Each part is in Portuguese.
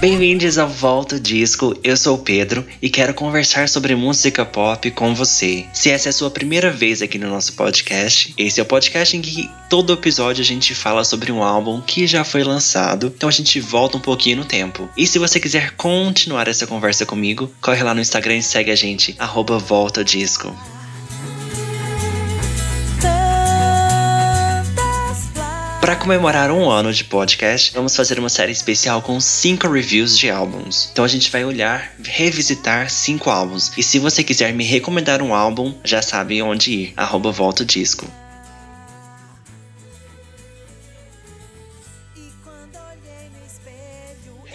Bem-vindos ao Volta Disco, eu sou o Pedro e quero conversar sobre música pop com você. Se essa é a sua primeira vez aqui no nosso podcast, esse é o podcast em que todo episódio a gente fala sobre um álbum que já foi lançado, então a gente volta um pouquinho no tempo. E se você quiser continuar essa conversa comigo, corre lá no Instagram e segue a gente, Volta Disco. Para comemorar um ano de podcast, vamos fazer uma série especial com cinco reviews de álbuns. Então a gente vai olhar, revisitar cinco álbuns. E se você quiser me recomendar um álbum, já sabe onde ir. Arroba Volta Disco.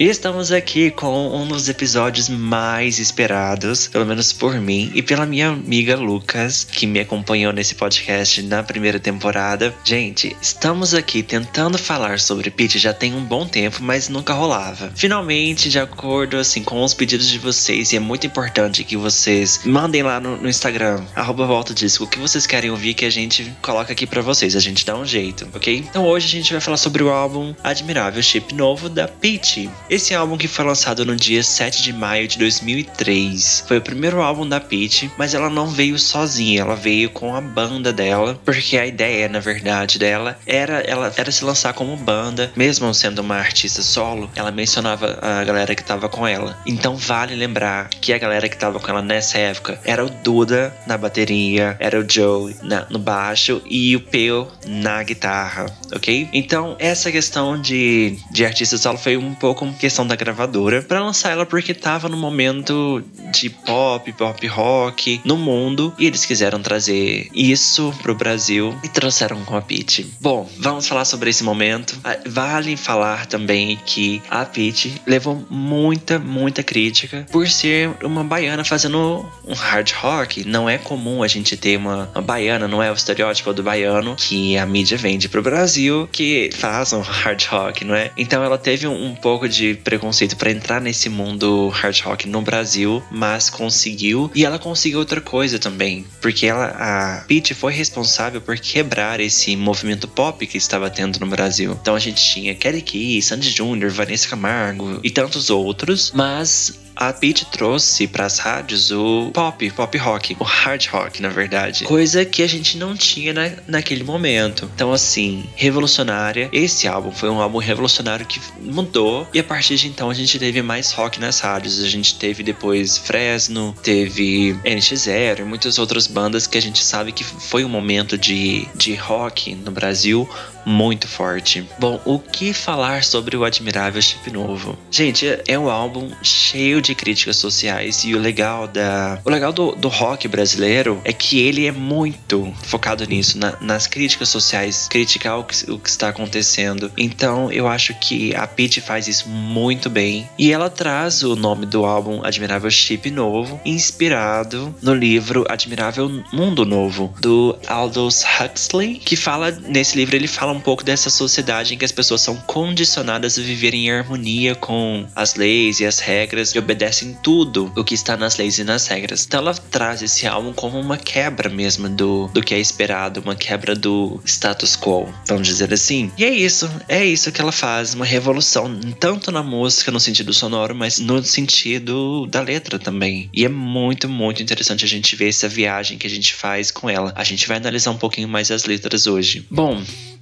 Estamos aqui com um dos episódios mais esperados, pelo menos por mim e pela minha amiga Lucas, que me acompanhou nesse podcast na primeira temporada. Gente, estamos aqui tentando falar sobre Pitch já tem um bom tempo, mas nunca rolava. Finalmente, de acordo assim com os pedidos de vocês, e é muito importante que vocês mandem lá no, no Instagram, arroba volta disco, o que vocês querem ouvir que a gente coloca aqui para vocês, a gente dá um jeito, ok? Então hoje a gente vai falar sobre o álbum Admirável Chip Novo da Pitch. Esse álbum que foi lançado no dia 7 de maio de 2003 foi o primeiro álbum da Peach, mas ela não veio sozinha, ela veio com a banda dela, porque a ideia, na verdade, dela era ela era se lançar como banda, mesmo sendo uma artista solo, ela mencionava a galera que tava com ela. Então vale lembrar que a galera que tava com ela nessa época era o Duda na bateria, era o Joe na, no baixo e o Peu na guitarra, ok? Então essa questão de, de artista solo foi um pouco questão da gravadora para lançar ela porque tava no momento de pop, pop rock no mundo e eles quiseram trazer isso pro Brasil e trouxeram com a Peach. Bom, vamos falar sobre esse momento. Ah, vale falar também que a Peach levou muita, muita crítica por ser uma baiana fazendo um hard rock. Não é comum a gente ter uma, uma baiana, não é o estereótipo do baiano que a mídia vende pro Brasil que faz um hard rock, não é? Então ela teve um, um pouco de de preconceito para entrar nesse mundo hard rock no Brasil, mas conseguiu. E ela conseguiu outra coisa também, porque ela, a Pete foi responsável por quebrar esse movimento pop que estava tendo no Brasil. Então a gente tinha Kelly Key, Sandy Jr., Vanessa Camargo e tantos outros, mas a Pete trouxe para as rádios o pop, pop rock, o hard rock, na verdade. Coisa que a gente não tinha na, naquele momento. Então, assim, revolucionária. Esse álbum foi um álbum revolucionário que mudou. E a partir de então a gente teve mais rock nas rádios. A gente teve depois Fresno, teve NX0 e muitas outras bandas que a gente sabe que foi um momento de, de rock no Brasil muito forte. Bom, o que falar sobre o Admirável Chip Novo? Gente, é um álbum cheio de críticas sociais e o legal da o legal do, do rock brasileiro é que ele é muito focado nisso, na, nas críticas sociais, criticar o que, o que está acontecendo. Então, eu acho que a Pete faz isso muito bem e ela traz o nome do álbum Admirável Chip Novo, inspirado no livro Admirável Mundo Novo do Aldous Huxley, que fala nesse livro ele fala um pouco dessa sociedade em que as pessoas são condicionadas a viver em harmonia com as leis e as regras e obedecem tudo o que está nas leis e nas regras. Então ela traz esse álbum como uma quebra mesmo do, do que é esperado, uma quebra do status quo, vamos dizer assim. E é isso, é isso que ela faz, uma revolução, tanto na música, no sentido sonoro, mas no sentido da letra também. E é muito, muito interessante a gente ver essa viagem que a gente faz com ela. A gente vai analisar um pouquinho mais as letras hoje. Bom,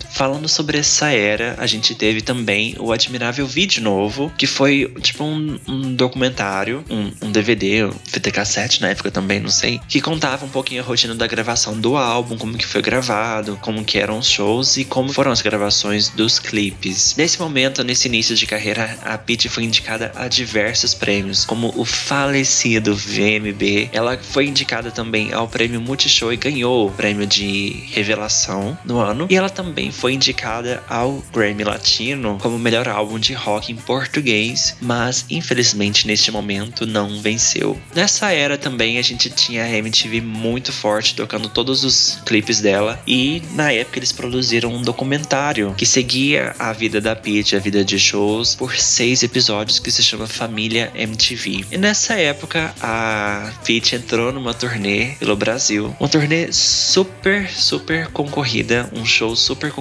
Falando sobre essa era, a gente teve também o Admirável Vídeo Novo, que foi tipo um, um documentário, um, um, DVD, um fita cassete na época também, não sei, que contava um pouquinho a rotina da gravação do álbum, como que foi gravado, como que eram os shows e como foram as gravações dos clipes. Nesse momento, nesse início de carreira, a Pitty foi indicada a diversos prêmios, como o falecido VMB. Ela foi indicada também ao prêmio Multishow e ganhou o prêmio de revelação no ano. E ela também foi indicada ao Grammy Latino como melhor álbum de rock em português, mas infelizmente neste momento não venceu. Nessa era também a gente tinha a MTV muito forte tocando todos os clipes dela e na época eles produziram um documentário que seguia a vida da Peach, a vida de shows, por seis episódios que se chama Família MTV. E nessa época a Peach entrou numa turnê pelo Brasil, uma turnê super, super concorrida, um show super concorrido.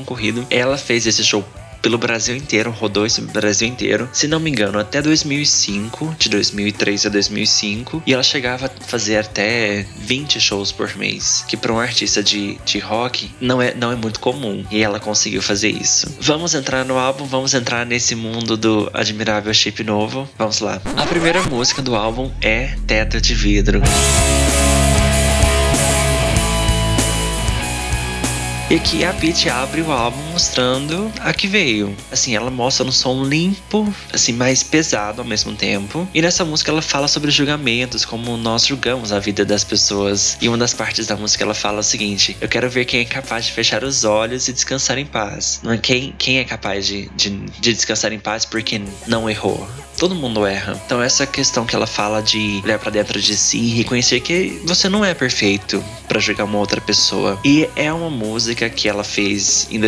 Ela fez esse show pelo Brasil inteiro, rodou esse Brasil inteiro. Se não me engano, até 2005, de 2003 a 2005. E ela chegava a fazer até 20 shows por mês. Que para um artista de, de rock não é, não é muito comum. E ela conseguiu fazer isso. Vamos entrar no álbum, vamos entrar nesse mundo do admirável chip novo. Vamos lá. A primeira música do álbum é Teto de Vidro. E aqui a Pete abre o álbum mostrando a que veio. Assim, ela mostra um som limpo, assim, mais pesado ao mesmo tempo. E nessa música ela fala sobre julgamentos, como nós julgamos a vida das pessoas. E uma das partes da música ela fala o seguinte: Eu quero ver quem é capaz de fechar os olhos e descansar em paz. Não é quem, quem é capaz de, de, de descansar em paz porque não errou. Todo mundo erra. Então essa questão que ela fala de olhar para dentro de si e reconhecer que você não é perfeito para julgar uma outra pessoa. E é uma música que ela fez em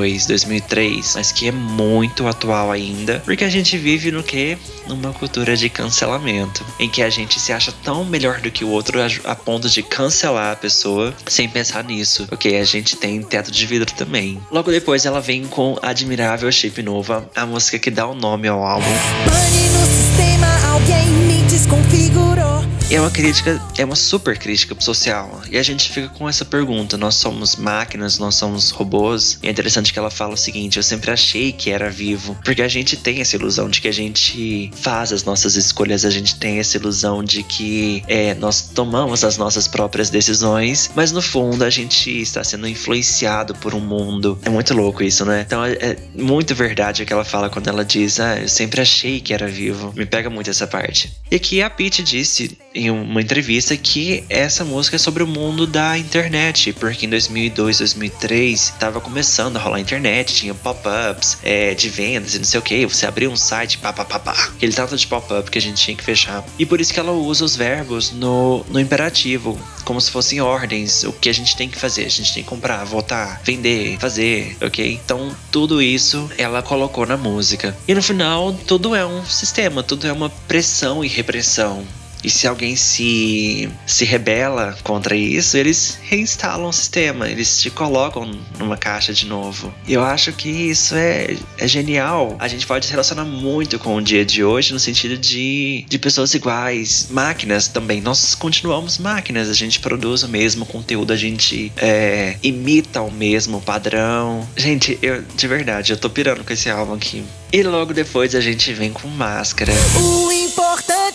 2002, 2003, mas que é muito atual ainda, porque a gente vive no que? Numa cultura de cancelamento, em que a gente se acha tão melhor do que o outro a, ponto de cancelar a pessoa sem pensar nisso, ok? A gente tem teto de vidro também. Logo depois ela vem com Admirável Shape Nova, a música que dá o nome ao álbum. Pane no sistema, alguém me desconfigurou. É uma crítica, é uma super crítica social. E a gente fica com essa pergunta: nós somos máquinas, nós somos robôs? E é interessante que ela fala o seguinte: eu sempre achei que era vivo. Porque a gente tem essa ilusão de que a gente faz as nossas escolhas, a gente tem essa ilusão de que é, nós tomamos as nossas próprias decisões, mas no fundo a gente está sendo influenciado por um mundo. É muito louco isso, né? Então é, é muito verdade o que ela fala quando ela diz: ah, eu sempre achei que era vivo. Me pega muito essa parte. E aqui a Pete disse em uma entrevista que essa música é sobre o mundo da internet, porque em 2002, 2003 estava começando a rolar a internet, tinha pop-ups é, de vendas e não sei o que, você abria um site, pá, pá, pá, pá, aquele tanto de pop-up que a gente tinha que fechar. E por isso que ela usa os verbos no, no imperativo, como se fossem ordens, o que a gente tem que fazer, a gente tem que comprar, votar, vender, fazer, ok? Então tudo isso ela colocou na música. E no final, tudo é um sistema, tudo é uma pressão e repressão. E se alguém se, se rebela contra isso, eles reinstalam o sistema, eles te colocam numa caixa de novo. E eu acho que isso é, é genial. A gente pode se relacionar muito com o dia de hoje no sentido de, de pessoas iguais, máquinas também. Nós continuamos máquinas, a gente produz o mesmo conteúdo, a gente é, imita o mesmo padrão. Gente, eu de verdade, eu tô pirando com esse álbum aqui. E logo depois a gente vem com máscara. O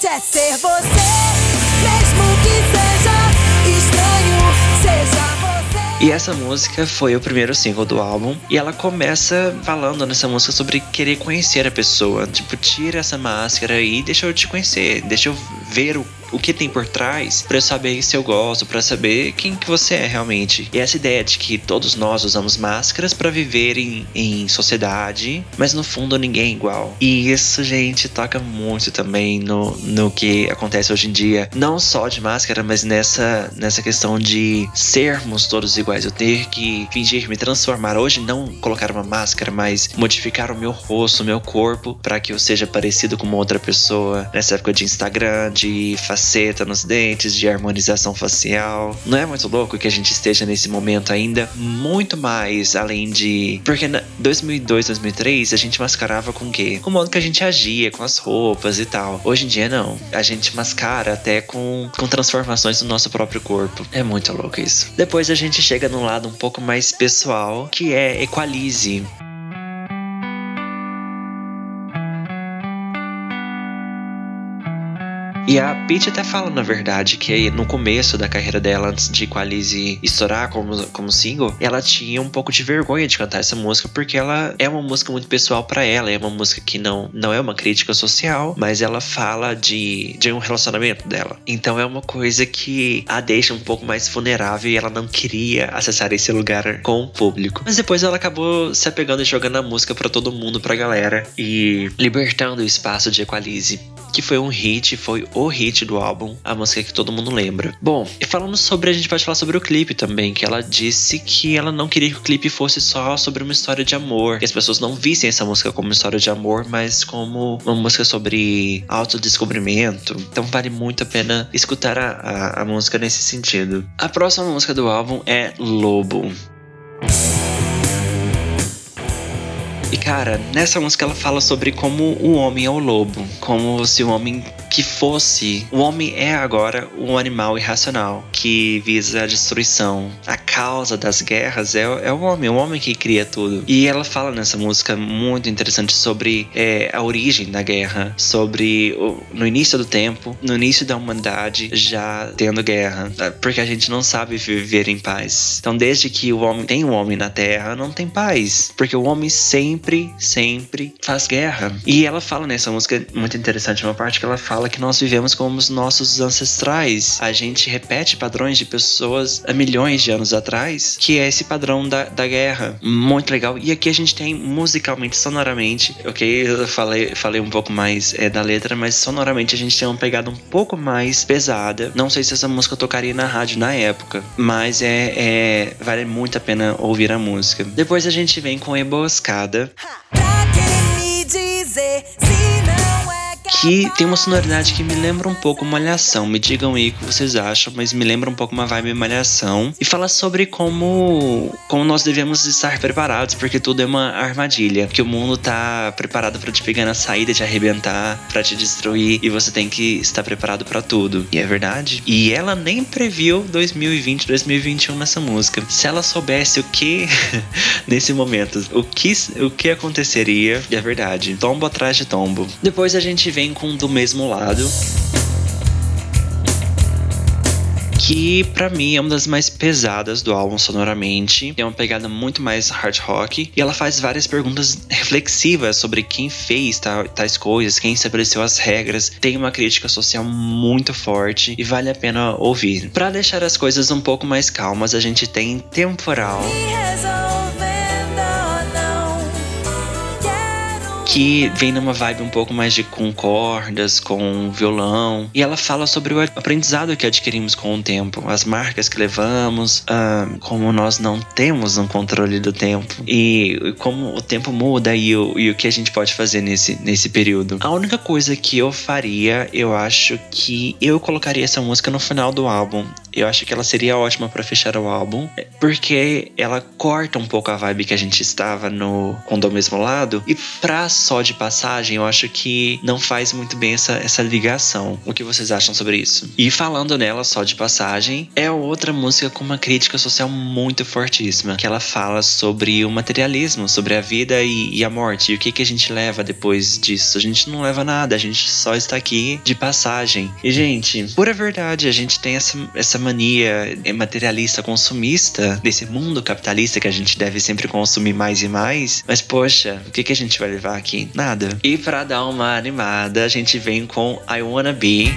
é ser você, mesmo que seja estranho, seja e essa música foi o primeiro single do álbum. E ela começa falando nessa música sobre querer conhecer a pessoa. Tipo, tira essa máscara e deixa eu te conhecer. Deixa eu ver o o que tem por trás para eu saber se eu gosto, para saber quem que você é realmente. E essa ideia de que todos nós usamos máscaras para viver em, em sociedade, mas no fundo ninguém é igual. E isso, gente, toca muito também no, no que acontece hoje em dia, não só de máscara, mas nessa, nessa questão de sermos todos iguais. Eu ter que fingir me transformar hoje, não colocar uma máscara, mas modificar o meu rosto, o meu corpo, para que eu seja parecido com uma outra pessoa. Nessa época de Instagram, de faceta nos dentes, de harmonização facial. Não é muito louco que a gente esteja nesse momento ainda muito mais além de. Porque em 2002, 2003 a gente mascarava com o quê? Com o modo que a gente agia, com as roupas e tal. Hoje em dia não. A gente mascara até com, com transformações do nosso próprio corpo. É muito louco isso. Depois a gente chega num lado um pouco mais pessoal, que é Equalize. E a Peach até fala, na verdade, que no começo da carreira dela, antes de Equalize estourar como, como single, ela tinha um pouco de vergonha de cantar essa música, porque ela é uma música muito pessoal para ela, é uma música que não, não é uma crítica social, mas ela fala de, de um relacionamento dela. Então é uma coisa que a deixa um pouco mais vulnerável e ela não queria acessar esse lugar com o público. Mas depois ela acabou se apegando e jogando a música para todo mundo, pra galera, e libertando o espaço de Equalize que foi um hit, foi o hit do álbum, a música que todo mundo lembra. Bom, e falando sobre, a gente pode falar sobre o clipe também, que ela disse que ela não queria que o clipe fosse só sobre uma história de amor, que as pessoas não vissem essa música como história de amor, mas como uma música sobre autodescobrimento. Então vale muito a pena escutar a, a, a música nesse sentido. A próxima música do álbum é Lobo. E cara, nessa música ela fala sobre como o homem é o lobo, como se o homem que fosse. O homem é agora um animal irracional que visa a destruição. A causa das guerras é, é o homem, o homem que cria tudo. E ela fala nessa música muito interessante sobre é, a origem da guerra, sobre o, no início do tempo, no início da humanidade já tendo guerra, porque a gente não sabe viver em paz. Então, desde que o homem tem o homem na Terra, não tem paz, porque o homem sempre, sempre faz guerra. E ela fala nessa música muito interessante uma parte que ela fala que nós vivemos como os nossos ancestrais. A gente repete padrões de pessoas há milhões de anos atrás, que é esse padrão da, da guerra. Muito legal. E aqui a gente tem musicalmente, sonoramente, ok? Eu falei, falei um pouco mais é, da letra, mas sonoramente a gente tem uma pegada um pouco mais pesada. Não sei se essa música tocaria na rádio na época, mas é, é vale muito a pena ouvir a música. Depois a gente vem com Emboscada. Pra que me dizer que tem uma sonoridade que me lembra um pouco Malhação. Me digam aí o que vocês acham, mas me lembra um pouco uma vibe Malhação. E fala sobre como, como nós devemos estar preparados, porque tudo é uma armadilha. Que o mundo tá preparado para te pegar na saída, te arrebentar, para te destruir, e você tem que estar preparado para tudo. E é verdade. E ela nem previu 2020, 2021 nessa música. Se ela soubesse o que nesse momento, o que, o que aconteceria, é verdade. Tombo atrás de tombo. Depois a gente vem com do mesmo lado. que para mim é uma das mais pesadas do álbum sonoramente. Tem uma pegada muito mais hard rock e ela faz várias perguntas reflexivas sobre quem fez tais coisas, quem estabeleceu as regras. Tem uma crítica social muito forte e vale a pena ouvir. Para deixar as coisas um pouco mais calmas, a gente tem Temporal. Que vem numa vibe um pouco mais de com cordas, com violão. E ela fala sobre o aprendizado que adquirimos com o tempo, as marcas que levamos, como nós não temos um controle do tempo e como o tempo muda e o, e o que a gente pode fazer nesse, nesse período. A única coisa que eu faria, eu acho que eu colocaria essa música no final do álbum. Eu acho que ela seria ótima para fechar o álbum, porque ela corta um pouco a vibe que a gente estava no com do mesmo lado e pra só de passagem, eu acho que não faz muito bem essa, essa ligação. O que vocês acham sobre isso? E falando nela só de passagem, é outra música com uma crítica social muito fortíssima, que ela fala sobre o materialismo, sobre a vida e, e a morte, e o que, que a gente leva depois disso. A gente não leva nada, a gente só está aqui de passagem. E, gente, pura verdade, a gente tem essa, essa mania materialista, consumista, desse mundo capitalista que a gente deve sempre consumir mais e mais. Mas, poxa, o que, que a gente vai levar aqui? Aqui? Nada. E para dar uma animada, a gente vem com I Wanna Be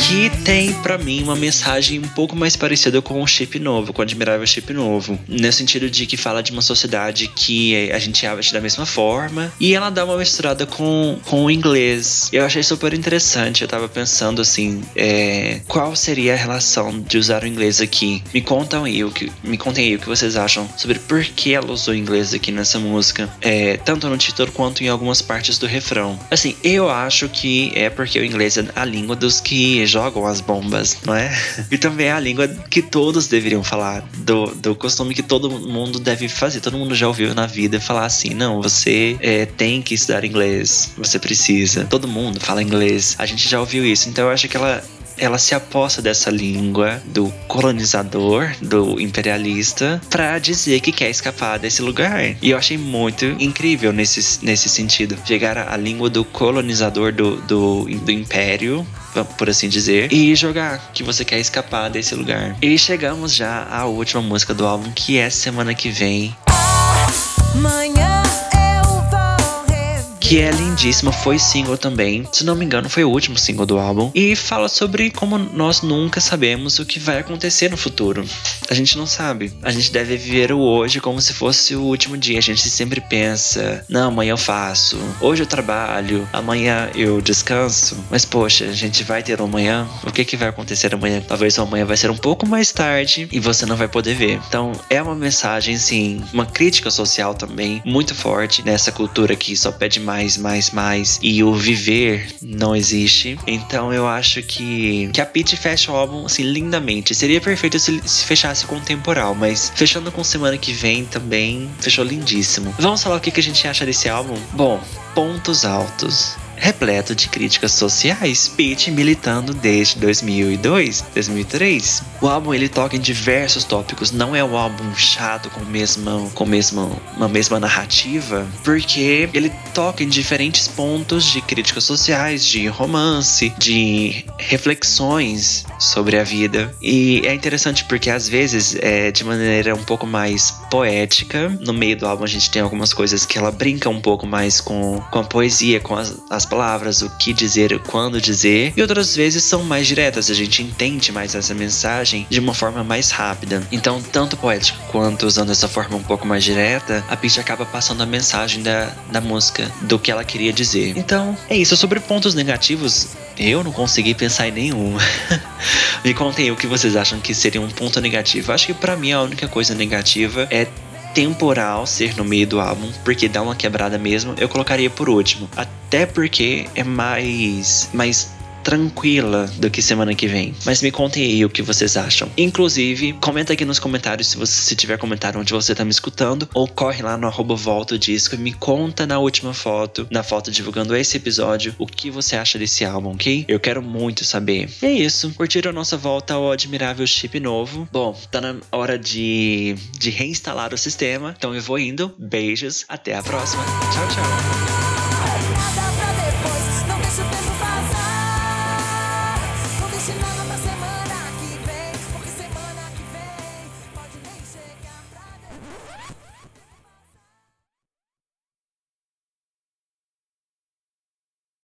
que tem para mim uma mensagem um pouco mais parecida com o chip novo, com o admirável chip novo, no sentido de que fala de uma sociedade que a gente age da mesma forma e ela dá uma misturada com, com o inglês. Eu achei super interessante, eu tava pensando assim, é, qual seria a relação de usar o inglês aqui? Me contam aí o que, me contem aí o que vocês acham sobre por que ela usou o inglês aqui nessa música, é, tanto no título quanto em algumas partes do refrão. Assim, eu acho que é porque o inglês é a língua dos que jogam as bombas, não é? E também é a língua que todos deveriam falar, do, do costume que todo mundo deve fazer. Todo mundo já ouviu na vida falar assim: não, você é, tem que estudar inglês, você precisa. Todo mundo fala inglês. A gente já ouviu isso, então eu acho que ela ela se aposta dessa língua do colonizador, do imperialista, para dizer que quer escapar desse lugar. E eu achei muito incrível nesse, nesse sentido. Chegar à língua do colonizador do, do, do império por assim dizer, e jogar que você quer escapar desse lugar. E chegamos já à última música do álbum, que é semana que vem. Manhã que é lindíssima, foi single também. Se não me engano, foi o último single do álbum. E fala sobre como nós nunca sabemos o que vai acontecer no futuro. A gente não sabe. A gente deve viver o hoje como se fosse o último dia. A gente sempre pensa: não, amanhã eu faço, hoje eu trabalho, amanhã eu descanso. Mas poxa, a gente vai ter um amanhã? O que, que vai acontecer amanhã? Talvez o amanhã vai ser um pouco mais tarde e você não vai poder ver. Então é uma mensagem, sim, uma crítica social também muito forte nessa cultura que só pede mais mais, mais, mais e o viver não existe. Então eu acho que, que a Peach fecha o álbum assim lindamente. Seria perfeito se, se fechasse com temporal, mas fechando com semana que vem também fechou lindíssimo. Vamos falar o que, que a gente acha desse álbum? Bom, pontos altos repleto de críticas sociais, Pete militando desde 2002, 2003. O álbum ele toca em diversos tópicos, não é um álbum chato com mesma com mesma uma mesma narrativa, porque ele toca em diferentes pontos de críticas sociais, de romance, de reflexões sobre a vida. E é interessante porque às vezes é de maneira um pouco mais poética. No meio do álbum a gente tem algumas coisas que ela brinca um pouco mais com, com a poesia, com as, as palavras, o que dizer, quando dizer, e outras vezes são mais diretas, a gente entende mais essa mensagem de uma forma mais rápida. Então, tanto poético quanto usando essa forma um pouco mais direta, a Peach acaba passando a mensagem da, da música, do que ela queria dizer. Então, é isso. Sobre pontos negativos, eu não consegui pensar em nenhum. Me contem o que vocês acham que seria um ponto negativo. Acho que para mim a única coisa negativa é temporal ser no meio do álbum, porque dá uma quebrada mesmo, eu colocaria por último. Até porque é mais mais tranquila do que semana que vem. Mas me contem aí o que vocês acham. Inclusive, comenta aqui nos comentários se você se tiver comentário onde você tá me escutando, ou corre lá no arroba volta disco e me conta na última foto, na foto divulgando esse episódio, o que você acha desse álbum, ok? Eu quero muito saber. E é isso. Curtiram a nossa volta ao admirável chip novo? Bom, tá na hora de, de reinstalar o sistema, então eu vou indo. Beijos, até a próxima. Tchau, tchau.